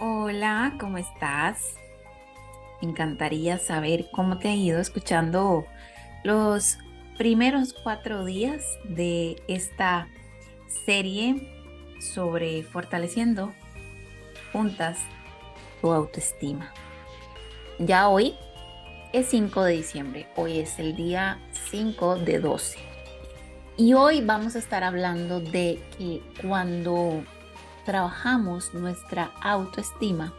Hola, ¿cómo estás? Me encantaría saber cómo te ha ido escuchando los primeros cuatro días de esta serie sobre fortaleciendo juntas tu autoestima. Ya hoy es 5 de diciembre, hoy es el día 5 de 12. Y hoy vamos a estar hablando de que cuando trabajamos nuestra autoestima,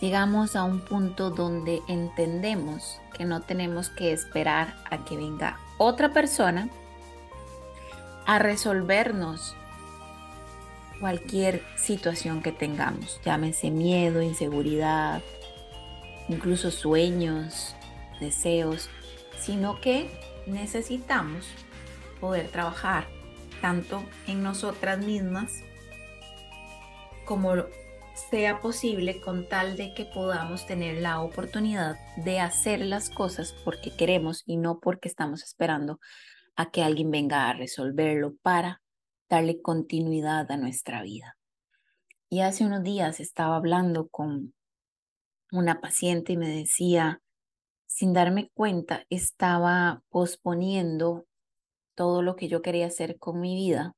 llegamos a un punto donde entendemos que no tenemos que esperar a que venga otra persona a resolvernos cualquier situación que tengamos, llámese miedo, inseguridad, incluso sueños, deseos, sino que necesitamos poder trabajar tanto en nosotras mismas como sea posible con tal de que podamos tener la oportunidad de hacer las cosas porque queremos y no porque estamos esperando a que alguien venga a resolverlo para darle continuidad a nuestra vida. Y hace unos días estaba hablando con una paciente y me decía, sin darme cuenta, estaba posponiendo todo lo que yo quería hacer con mi vida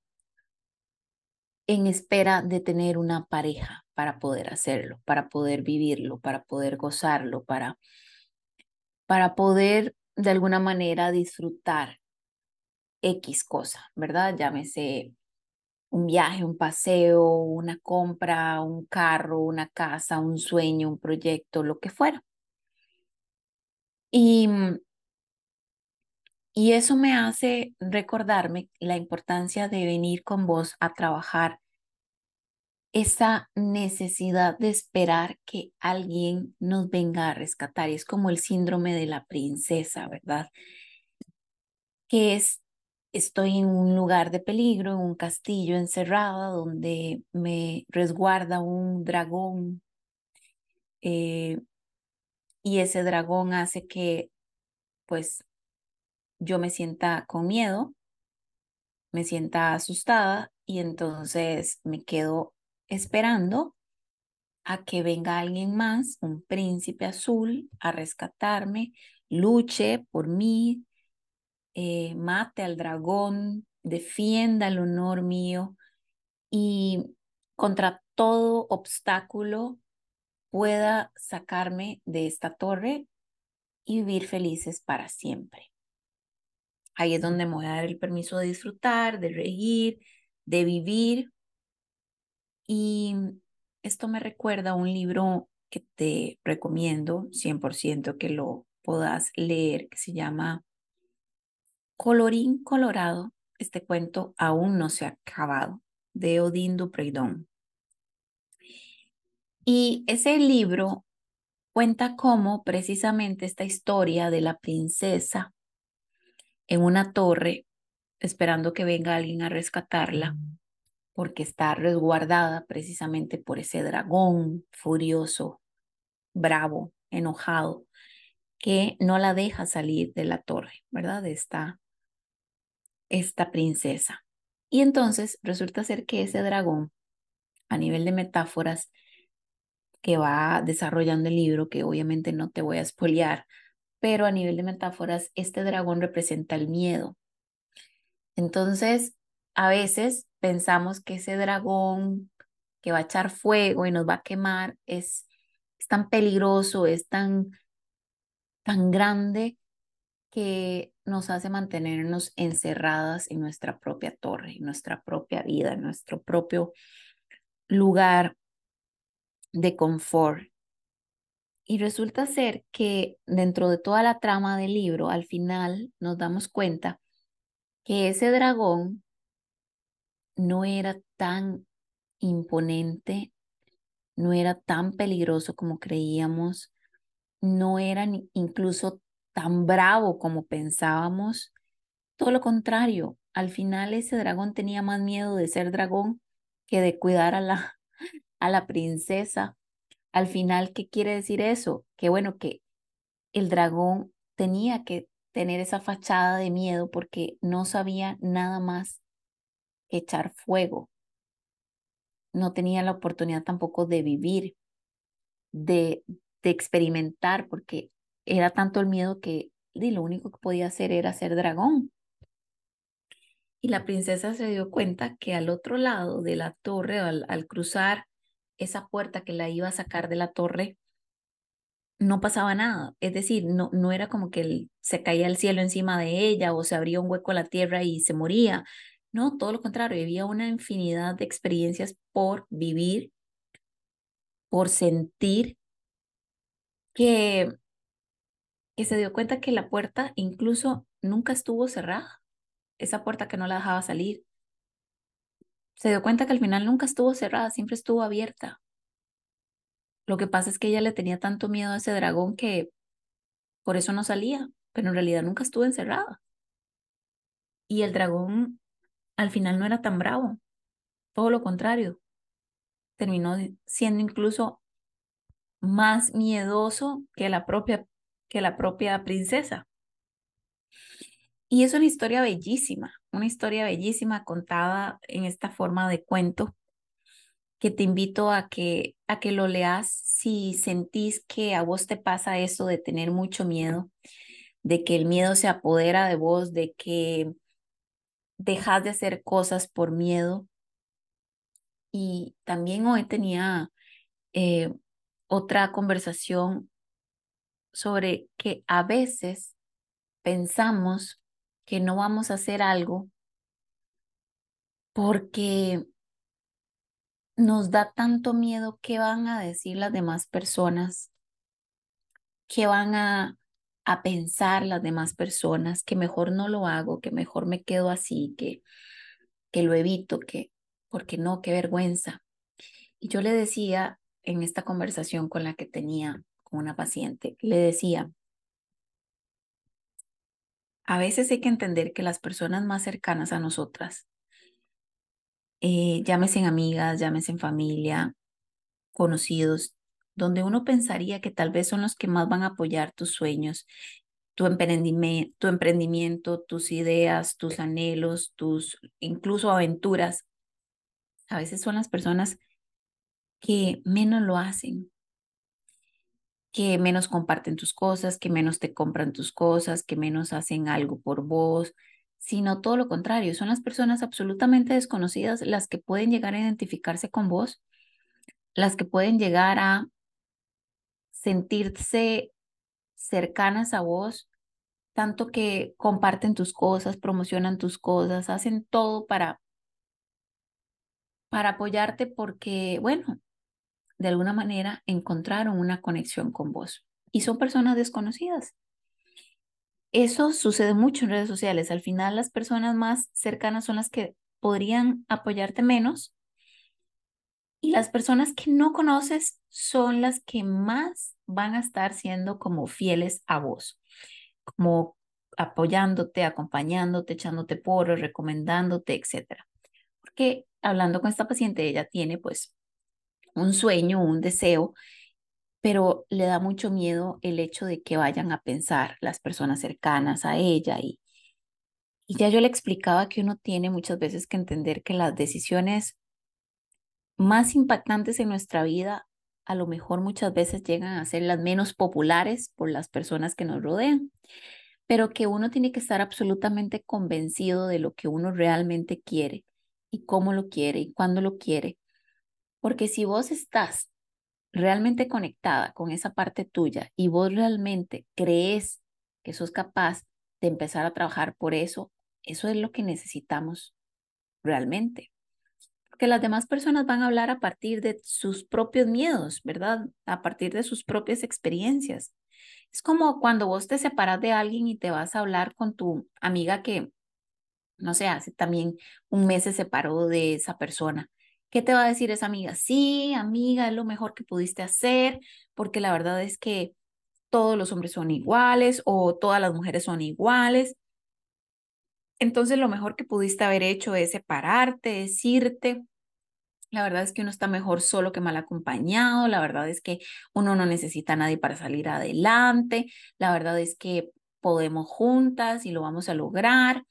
en espera de tener una pareja para poder hacerlo, para poder vivirlo, para poder gozarlo, para, para poder de alguna manera disfrutar X cosa, ¿verdad? Llámese un viaje, un paseo, una compra, un carro, una casa, un sueño, un proyecto, lo que fuera. Y, y eso me hace recordarme la importancia de venir con vos a trabajar esa necesidad de esperar que alguien nos venga a rescatar. Y es como el síndrome de la princesa, ¿verdad? Que es, estoy en un lugar de peligro, en un castillo encerrada donde me resguarda un dragón. Eh, y ese dragón hace que, pues, yo me sienta con miedo, me sienta asustada y entonces me quedo esperando a que venga alguien más, un príncipe azul, a rescatarme, luche por mí, eh, mate al dragón, defienda el honor mío y contra todo obstáculo pueda sacarme de esta torre y vivir felices para siempre. Ahí es donde me voy a dar el permiso de disfrutar, de reír, de vivir y esto me recuerda a un libro que te recomiendo 100% que lo puedas leer, que se llama Colorín Colorado. Este cuento aún no se ha acabado, de Odín Dupreidón. Y ese libro cuenta cómo precisamente esta historia de la princesa en una torre, esperando que venga alguien a rescatarla, porque está resguardada precisamente por ese dragón furioso, bravo, enojado, que no la deja salir de la torre, ¿verdad? De esta, esta princesa. Y entonces resulta ser que ese dragón, a nivel de metáforas que va desarrollando el libro, que obviamente no te voy a espolear, pero a nivel de metáforas, este dragón representa el miedo. Entonces, a veces pensamos que ese dragón que va a echar fuego y nos va a quemar es, es tan peligroso, es tan, tan grande que nos hace mantenernos encerradas en nuestra propia torre, en nuestra propia vida, en nuestro propio lugar de confort. Y resulta ser que dentro de toda la trama del libro, al final nos damos cuenta que ese dragón no era tan imponente, no era tan peligroso como creíamos, no era incluso tan bravo como pensábamos. Todo lo contrario, al final ese dragón tenía más miedo de ser dragón que de cuidar a la, a la princesa. Al final, ¿qué quiere decir eso? Que bueno, que el dragón tenía que tener esa fachada de miedo porque no sabía nada más echar fuego. no tenía la oportunidad tampoco de vivir, de, de experimentar, porque era tanto el miedo que y lo único que podía hacer era ser dragón. Y la princesa se dio cuenta que al otro lado de la torre, al, cruzar esa puerta que la iba a sacar de la torre, no pasaba nada. Es decir, no, no era como que se caía el cielo encima de ella o se abría un hueco a la tierra y se moría. No, todo lo contrario, había una infinidad de experiencias por vivir, por sentir, que, que se dio cuenta que la puerta incluso nunca estuvo cerrada, esa puerta que no la dejaba salir. Se dio cuenta que al final nunca estuvo cerrada, siempre estuvo abierta. Lo que pasa es que ella le tenía tanto miedo a ese dragón que por eso no salía, pero en realidad nunca estuvo encerrada. Y el dragón al final no era tan bravo, todo lo contrario, terminó siendo incluso más miedoso que la propia, que la propia princesa. Y es una historia bellísima, una historia bellísima contada en esta forma de cuento que te invito a que, a que lo leas si sentís que a vos te pasa eso de tener mucho miedo, de que el miedo se apodera de vos, de que dejas de hacer cosas por miedo. Y también hoy tenía eh, otra conversación sobre que a veces pensamos que no vamos a hacer algo porque nos da tanto miedo qué van a decir las demás personas, qué van a, a pensar las demás personas, que mejor no lo hago, que mejor me quedo así, que, que lo evito, que, porque no, qué vergüenza. Y yo le decía en esta conversación con la que tenía con una paciente, le decía, a veces hay que entender que las personas más cercanas a nosotras eh, llámese en amigas, llámese en familia, conocidos, donde uno pensaría que tal vez son los que más van a apoyar tus sueños, tu emprendimiento, tu emprendimiento, tus ideas, tus anhelos, tus incluso aventuras. A veces son las personas que menos lo hacen, que menos comparten tus cosas, que menos te compran tus cosas, que menos hacen algo por vos, sino todo lo contrario, son las personas absolutamente desconocidas las que pueden llegar a identificarse con vos, las que pueden llegar a sentirse cercanas a vos, tanto que comparten tus cosas, promocionan tus cosas, hacen todo para para apoyarte porque, bueno, de alguna manera encontraron una conexión con vos y son personas desconocidas. Eso sucede mucho en redes sociales. Al final las personas más cercanas son las que podrían apoyarte menos y las personas que no conoces son las que más van a estar siendo como fieles a vos, como apoyándote, acompañándote, echándote porros, recomendándote, etc. Porque hablando con esta paciente, ella tiene pues un sueño, un deseo pero le da mucho miedo el hecho de que vayan a pensar las personas cercanas a ella y, y ya yo le explicaba que uno tiene muchas veces que entender que las decisiones más impactantes en nuestra vida a lo mejor muchas veces llegan a ser las menos populares por las personas que nos rodean, pero que uno tiene que estar absolutamente convencido de lo que uno realmente quiere y cómo lo quiere y cuándo lo quiere. Porque si vos estás realmente conectada con esa parte tuya y vos realmente crees que sos capaz de empezar a trabajar por eso, eso es lo que necesitamos realmente. Porque las demás personas van a hablar a partir de sus propios miedos, ¿verdad? A partir de sus propias experiencias. Es como cuando vos te separas de alguien y te vas a hablar con tu amiga que, no sé, hace también un mes se separó de esa persona ¿Qué te va a decir esa amiga? Sí, amiga, es lo mejor que pudiste hacer, porque la verdad es que todos los hombres son iguales o todas las mujeres son iguales. Entonces lo mejor que pudiste haber hecho es separarte, decirte. La verdad es que uno está mejor solo que mal acompañado. La verdad es que uno no necesita a nadie para salir adelante. La verdad es que podemos juntas y lo vamos a lograr.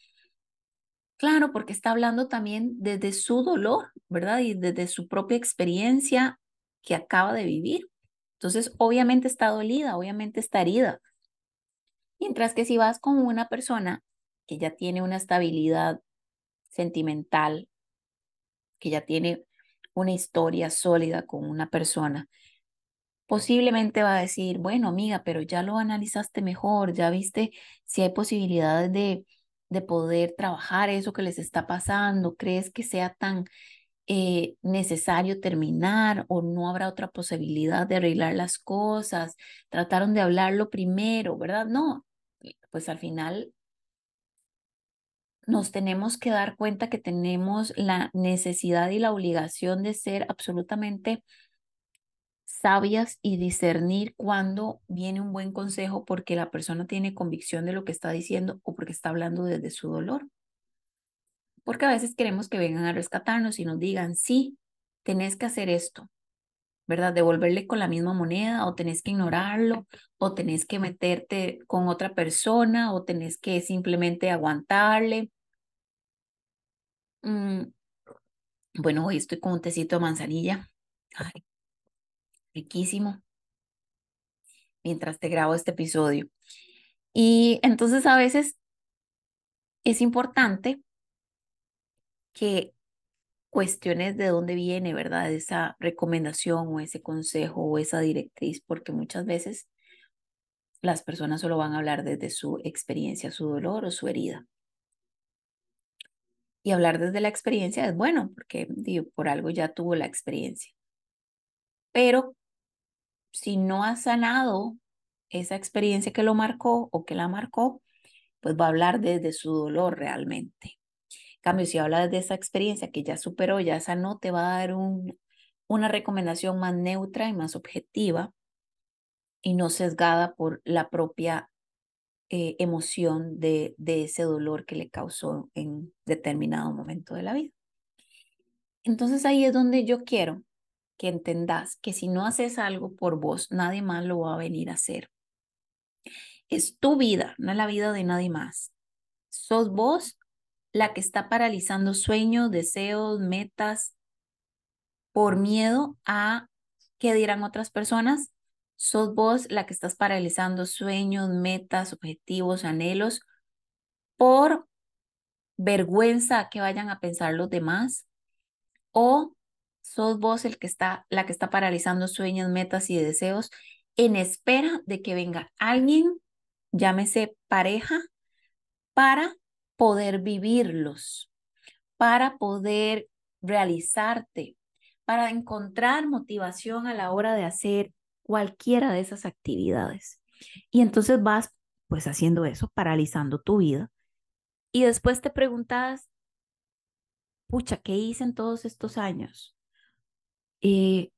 Claro, porque está hablando también desde su dolor, ¿verdad? Y desde su propia experiencia que acaba de vivir. Entonces, obviamente está dolida, obviamente está herida. Mientras que si vas con una persona que ya tiene una estabilidad sentimental, que ya tiene una historia sólida con una persona, posiblemente va a decir, bueno, amiga, pero ya lo analizaste mejor, ya viste si hay posibilidades de, de poder trabajar eso que les está pasando, crees que sea tan eh, necesario terminar o no habrá otra posibilidad de arreglar las cosas, trataron de hablarlo primero, ¿verdad? No, pues al final nos tenemos que dar cuenta que tenemos la necesidad y la obligación de ser absolutamente sabias y discernir cuando viene un buen consejo porque la persona tiene convicción de lo que está diciendo o porque está hablando desde su dolor. Porque a veces queremos que vengan a rescatarnos y nos digan, sí, tenés que hacer esto, ¿verdad? Devolverle con la misma moneda o tenés que ignorarlo o tenés que meterte con otra persona o tenés que simplemente aguantarle. Mm, bueno, hoy estoy con un tecito de manzanilla. Ay, riquísimo. Mientras te grabo este episodio. Y entonces a veces es importante que cuestiones de dónde viene, ¿verdad? Esa recomendación o ese consejo o esa directriz, porque muchas veces las personas solo van a hablar desde su experiencia, su dolor o su herida. Y hablar desde la experiencia es bueno, porque digo, por algo ya tuvo la experiencia. Pero si no ha sanado esa experiencia que lo marcó o que la marcó, pues va a hablar desde su dolor realmente cambio, si hablas de esa experiencia que ya superó, ya sanó, te va a dar un, una recomendación más neutra y más objetiva y no sesgada por la propia eh, emoción de, de ese dolor que le causó en determinado momento de la vida. Entonces ahí es donde yo quiero que entendas que si no haces algo por vos, nadie más lo va a venir a hacer. Es tu vida, no es la vida de nadie más. Sos vos la que está paralizando sueños, deseos, metas por miedo a qué dirán otras personas. Sos vos la que estás paralizando sueños, metas, objetivos, anhelos por vergüenza que vayan a pensar los demás o sos vos el que está la que está paralizando sueños, metas y deseos en espera de que venga alguien, llámese pareja, para poder vivirlos, para poder realizarte, para encontrar motivación a la hora de hacer cualquiera de esas actividades. Y entonces vas pues haciendo eso, paralizando tu vida. Y después te preguntas, pucha, ¿qué hice en todos estos años? Eh,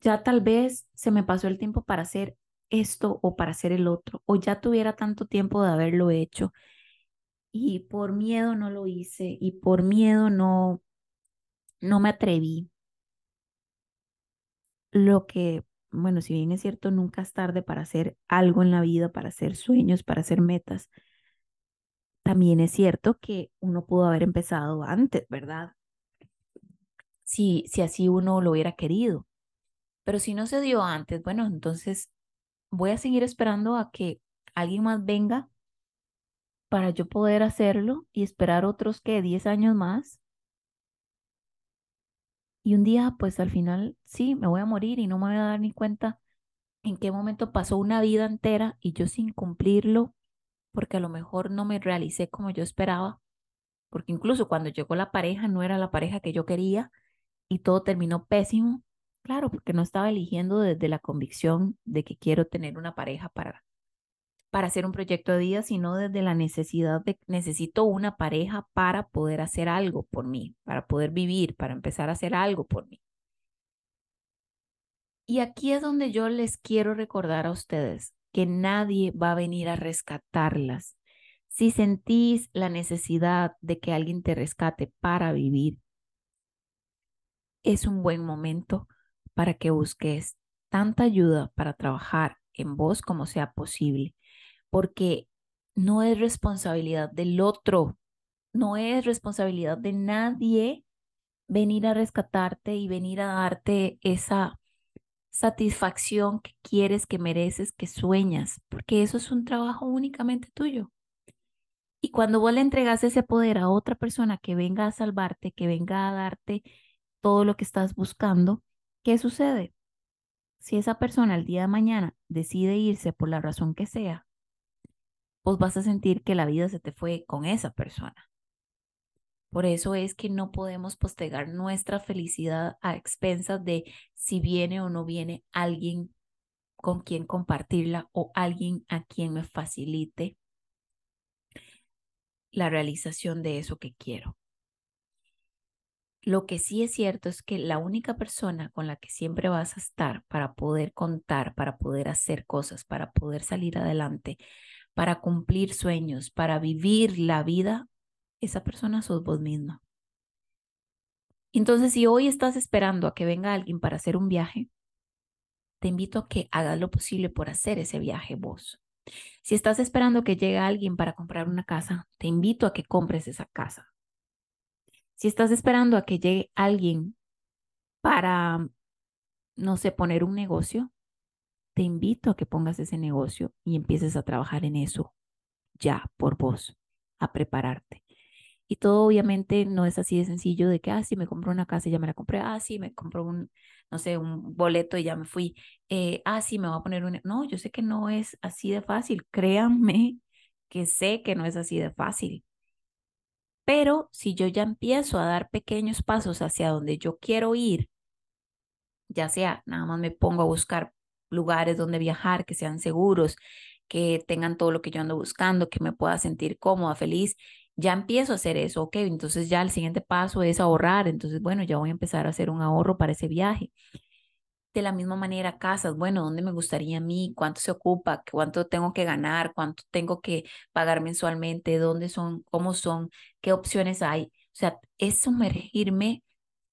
ya tal vez se me pasó el tiempo para hacer esto o para hacer el otro, o ya tuviera tanto tiempo de haberlo hecho y por miedo no lo hice y por miedo no, no me atreví. Lo que, bueno, si bien es cierto, nunca es tarde para hacer algo en la vida, para hacer sueños, para hacer metas, también es cierto que uno pudo haber empezado antes, ¿verdad? Si, si así uno lo hubiera querido. Pero si no se dio antes, bueno, entonces voy a seguir esperando a que alguien más venga para yo poder hacerlo y esperar otros que 10 años más. Y un día, pues al final, sí, me voy a morir y no me voy a dar ni cuenta en qué momento pasó una vida entera y yo sin cumplirlo, porque a lo mejor no me realicé como yo esperaba, porque incluso cuando llegó la pareja no era la pareja que yo quería y todo terminó pésimo. Claro, porque no estaba eligiendo desde la convicción de que quiero tener una pareja para para hacer un proyecto de vida, sino desde la necesidad de necesito una pareja para poder hacer algo por mí, para poder vivir, para empezar a hacer algo por mí. Y aquí es donde yo les quiero recordar a ustedes que nadie va a venir a rescatarlas. Si sentís la necesidad de que alguien te rescate para vivir, es un buen momento para que busques tanta ayuda para trabajar en vos como sea posible porque no es responsabilidad del otro no es responsabilidad de nadie venir a rescatarte y venir a darte esa satisfacción que quieres, que mereces, que sueñas, porque eso es un trabajo únicamente tuyo. Y cuando vos le entregas ese poder a otra persona que venga a salvarte, que venga a darte todo lo que estás buscando, ¿qué sucede? Si esa persona el día de mañana decide irse por la razón que sea, vos vas a sentir que la vida se te fue con esa persona. Por eso es que no podemos postergar nuestra felicidad a expensas de si viene o no viene alguien con quien compartirla o alguien a quien me facilite la realización de eso que quiero. Lo que sí es cierto es que la única persona con la que siempre vas a estar para poder contar, para poder hacer cosas, para poder salir adelante, para cumplir sueños, para vivir la vida, esa persona sos vos misma. Entonces, si hoy estás esperando a que venga alguien para hacer un viaje, te invito a que hagas lo posible por hacer ese viaje vos. Si estás esperando que llegue alguien para comprar una casa, te invito a que compres esa casa. Si estás esperando a que llegue alguien para, no sé, poner un negocio, te invito a que pongas ese negocio y empieces a trabajar en eso ya por vos, a prepararte. Y todo obviamente no es así de sencillo de que, ah, sí, me compró una casa y ya me la compré, ah, sí, me compró un, no sé, un boleto y ya me fui, eh, ah, sí, me voy a poner un... No, yo sé que no es así de fácil, créanme que sé que no es así de fácil. Pero si yo ya empiezo a dar pequeños pasos hacia donde yo quiero ir, ya sea nada más me pongo a buscar lugares donde viajar que sean seguros, que tengan todo lo que yo ando buscando, que me pueda sentir cómoda, feliz ya empiezo a hacer eso, ok, entonces ya el siguiente paso es ahorrar, entonces bueno, ya voy a empezar a hacer un ahorro para ese viaje. De la misma manera, casas, bueno, ¿dónde me gustaría a mí? ¿Cuánto se ocupa? ¿Cuánto tengo que ganar? ¿Cuánto tengo que pagar mensualmente? ¿Dónde son? ¿Cómo son? ¿Qué opciones hay? O sea, es sumergirme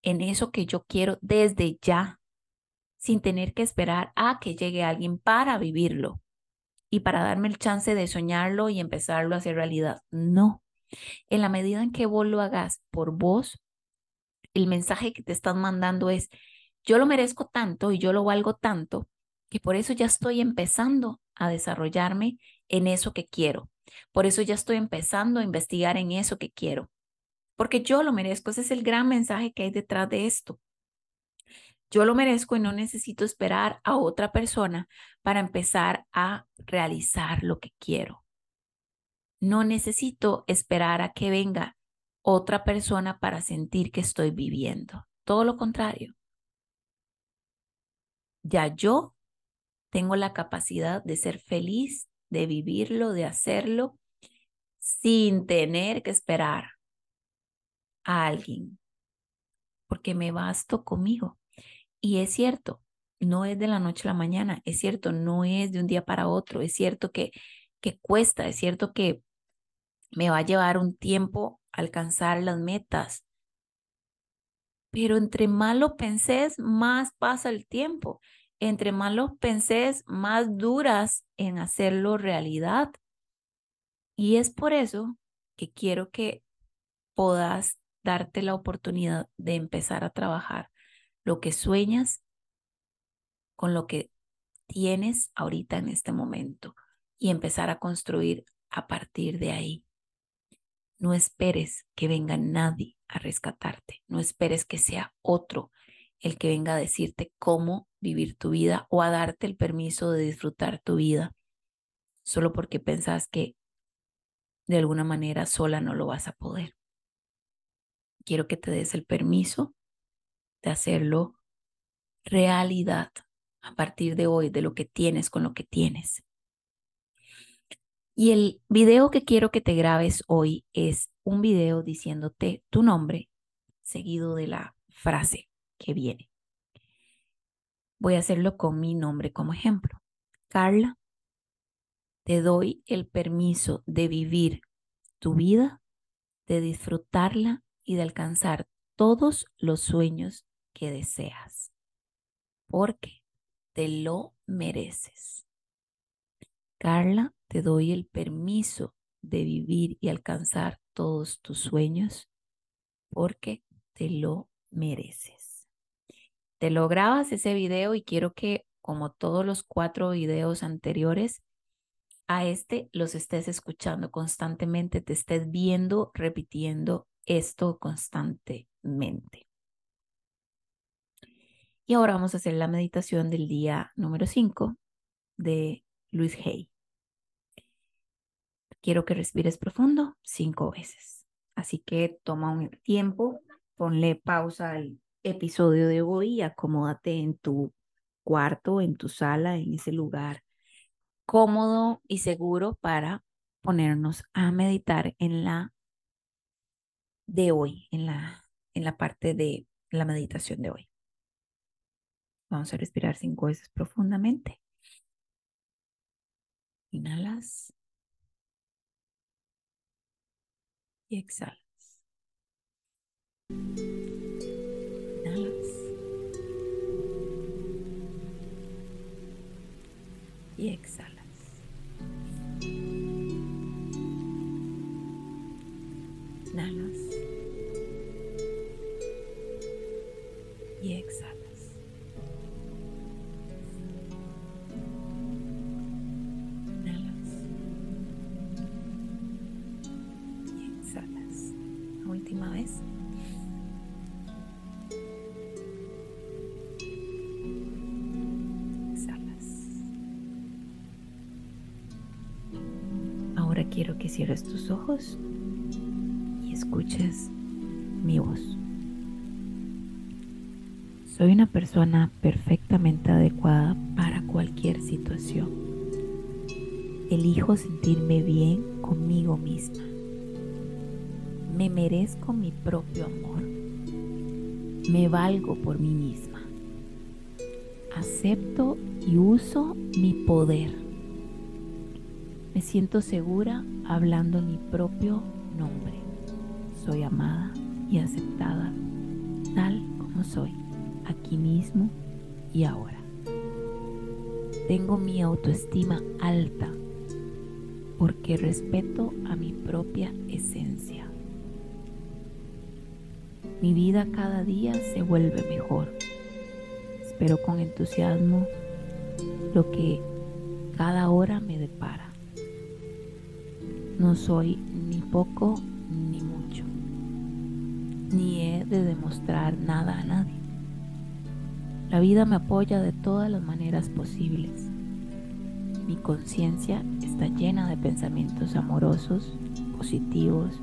en eso que yo quiero desde ya, sin tener que esperar a que llegue alguien para vivirlo y para darme el chance de soñarlo y empezarlo a hacer realidad. No, en la medida en que vos lo hagas por vos, el mensaje que te están mandando es, yo lo merezco tanto y yo lo valgo tanto, que por eso ya estoy empezando a desarrollarme en eso que quiero. Por eso ya estoy empezando a investigar en eso que quiero. Porque yo lo merezco. Ese es el gran mensaje que hay detrás de esto. Yo lo merezco y no necesito esperar a otra persona para empezar a realizar lo que quiero. No necesito esperar a que venga otra persona para sentir que estoy viviendo. Todo lo contrario. Ya yo tengo la capacidad de ser feliz, de vivirlo, de hacerlo, sin tener que esperar a alguien, porque me basto conmigo. Y es cierto, no es de la noche a la mañana, es cierto, no es de un día para otro, es cierto que, que cuesta, es cierto que me va a llevar un tiempo alcanzar las metas. Pero entre más lo pensés, más pasa el tiempo. Entre más lo pensés, más duras en hacerlo realidad. Y es por eso que quiero que puedas darte la oportunidad de empezar a trabajar lo que sueñas con lo que tienes ahorita en este momento y empezar a construir a partir de ahí. No esperes que venga nadie a rescatarte. No esperes que sea otro el que venga a decirte cómo vivir tu vida o a darte el permiso de disfrutar tu vida, solo porque pensás que de alguna manera sola no lo vas a poder. Quiero que te des el permiso de hacerlo realidad a partir de hoy, de lo que tienes con lo que tienes. Y el video que quiero que te grabes hoy es un video diciéndote tu nombre seguido de la frase que viene. Voy a hacerlo con mi nombre como ejemplo. Carla, te doy el permiso de vivir tu vida, de disfrutarla y de alcanzar todos los sueños que deseas, porque te lo mereces. Carla, te doy el permiso de vivir y alcanzar todos tus sueños porque te lo mereces. Te lo grabas ese video y quiero que, como todos los cuatro videos anteriores, a este los estés escuchando constantemente, te estés viendo, repitiendo esto constantemente. Y ahora vamos a hacer la meditación del día número 5 de Luis Hay. Quiero que respires profundo cinco veces. Así que toma un tiempo, ponle pausa al episodio de hoy y acomódate en tu cuarto, en tu sala, en ese lugar cómodo y seguro para ponernos a meditar en la de hoy, en la, en la parte de la meditación de hoy. Vamos a respirar cinco veces profundamente. Inhalas. Y exhalas. Inhalas. Y exhalas. Inhalas. Quiero que cierres tus ojos escuches mi voz. Soy una persona perfectamente adecuada para cualquier situación. Elijo sentirme bien conmigo misma. Me merezco mi propio amor. Me valgo por mí misma. Acepto y uso mi poder. Me siento segura hablando mi propio nombre soy amada y aceptada tal como soy, aquí mismo y ahora. Tengo mi autoestima alta porque respeto a mi propia esencia. Mi vida cada día se vuelve mejor. Espero con entusiasmo lo que cada hora me depara. No soy ni poco ni he de demostrar nada a nadie. La vida me apoya de todas las maneras posibles. Mi conciencia está llena de pensamientos amorosos, positivos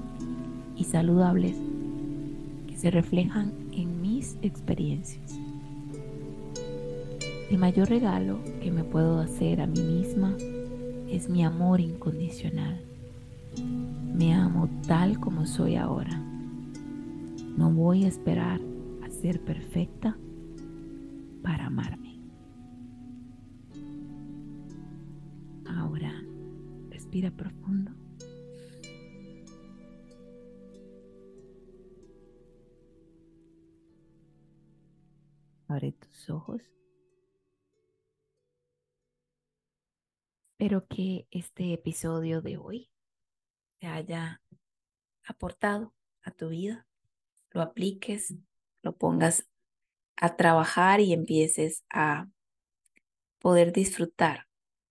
y saludables que se reflejan en mis experiencias. El mayor regalo que me puedo hacer a mí misma es mi amor incondicional. Me amo tal como soy ahora no voy a esperar a ser perfecta para amarme. Ahora respira profundo. Abre tus ojos. Espero que este episodio de hoy haya aportado a tu vida lo apliques, lo pongas a trabajar y empieces a poder disfrutar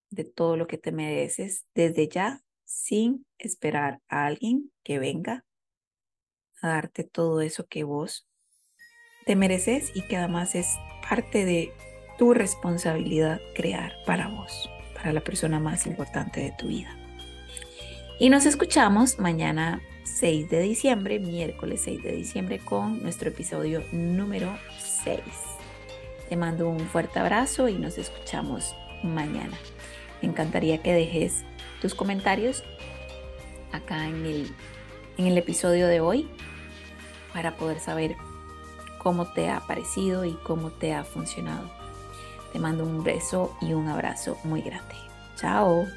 de todo lo que te mereces desde ya sin esperar a alguien que venga a darte todo eso que vos te mereces y que además es parte de tu responsabilidad crear para vos, para la persona más importante de tu vida. Y nos escuchamos mañana 6 de diciembre, miércoles 6 de diciembre, con nuestro episodio número 6. Te mando un fuerte abrazo y nos escuchamos mañana. Me encantaría que dejes tus comentarios acá en el, en el episodio de hoy para poder saber cómo te ha parecido y cómo te ha funcionado. Te mando un beso y un abrazo muy grande. Chao.